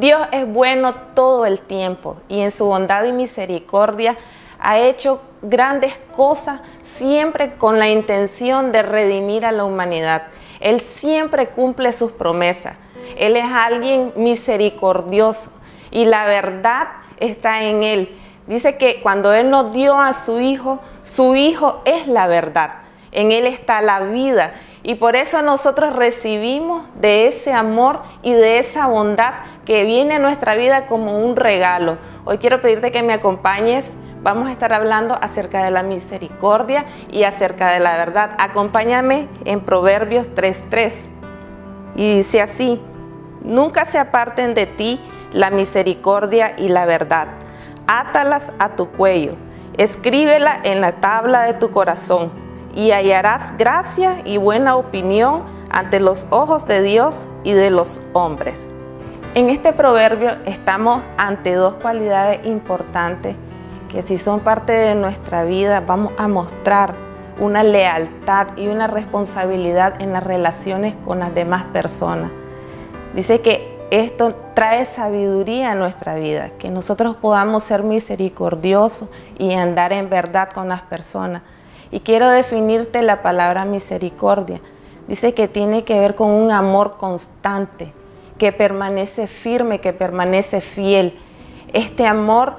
Dios es bueno todo el tiempo y en su bondad y misericordia ha hecho grandes cosas siempre con la intención de redimir a la humanidad. Él siempre cumple sus promesas. Él es alguien misericordioso y la verdad está en Él. Dice que cuando Él nos dio a su Hijo, su Hijo es la verdad. En Él está la vida. Y por eso nosotros recibimos de ese amor y de esa bondad que viene a nuestra vida como un regalo. Hoy quiero pedirte que me acompañes. Vamos a estar hablando acerca de la misericordia y acerca de la verdad. Acompáñame en Proverbios 3.3. Y dice así, nunca se aparten de ti la misericordia y la verdad. Átalas a tu cuello, escríbela en la tabla de tu corazón y hallarás gracia y buena opinión ante los ojos de Dios y de los hombres. En este proverbio estamos ante dos cualidades importantes que si son parte de nuestra vida vamos a mostrar una lealtad y una responsabilidad en las relaciones con las demás personas. Dice que esto trae sabiduría a nuestra vida, que nosotros podamos ser misericordiosos y andar en verdad con las personas. Y quiero definirte la palabra misericordia. Dice que tiene que ver con un amor constante, que permanece firme, que permanece fiel. Este amor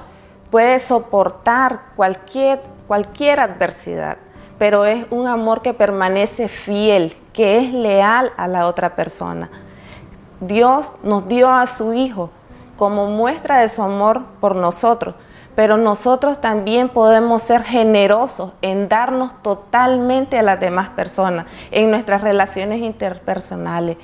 puede soportar cualquier, cualquier adversidad, pero es un amor que permanece fiel, que es leal a la otra persona. Dios nos dio a su Hijo como muestra de su amor por nosotros, pero nosotros también podemos ser generosos en darnos totalmente a las demás personas, en nuestras relaciones interpersonales.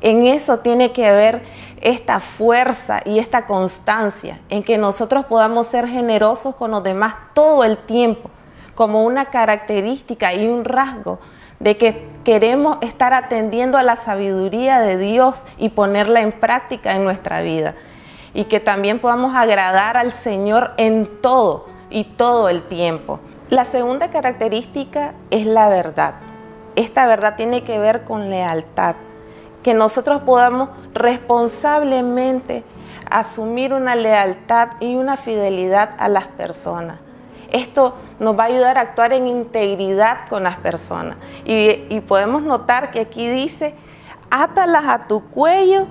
En eso tiene que haber esta fuerza y esta constancia, en que nosotros podamos ser generosos con los demás todo el tiempo, como una característica y un rasgo de que queremos estar atendiendo a la sabiduría de Dios y ponerla en práctica en nuestra vida. Y que también podamos agradar al Señor en todo y todo el tiempo. La segunda característica es la verdad. Esta verdad tiene que ver con lealtad. Que nosotros podamos responsablemente asumir una lealtad y una fidelidad a las personas esto nos va a ayudar a actuar en integridad con las personas. Y, podemos notar que aquí dice, átalas a tu cuello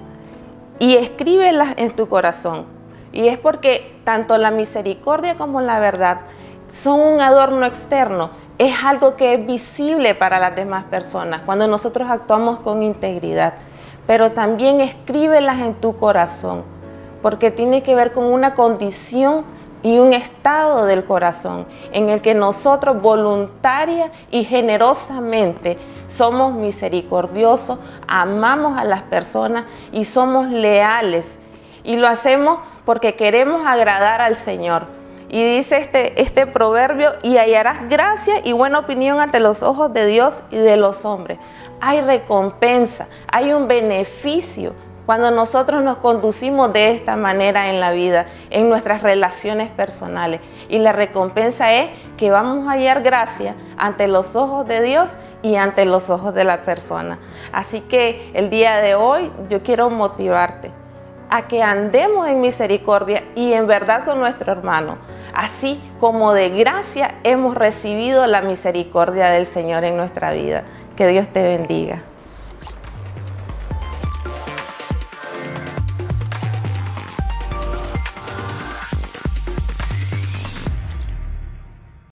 y escríbelas en tu corazón. Y es porque tanto la misericordia como la verdad son un adorno externo, es algo que es visible para las demás personas cuando nosotros actuamos con integridad. Pero también escríbelas en tu corazón, porque tiene que ver con una condición y un estado del corazón en el que nosotros voluntaria y generosamente somos misericordiosos, amamos a las personas y somos leales. Y lo hacemos porque queremos agradar al Señor. Y dice este, este proverbio, y hallarás gracia y buena opinión ante los ojos de Dios y de los hombres. Hay recompensa, hay un beneficio cuando nosotros nos conducimos de esta manera en la vida, en nuestras relaciones personales. Y la recompensa es que vamos a hallar gracia ante los ojos de Dios y ante los ojos de la persona. Así que el día de hoy yo quiero motivarte a que andemos en misericordia y en verdad con nuestro hermano, así como de gracia hemos recibido la misericordia del Señor en nuestra vida. Que Dios te bendiga.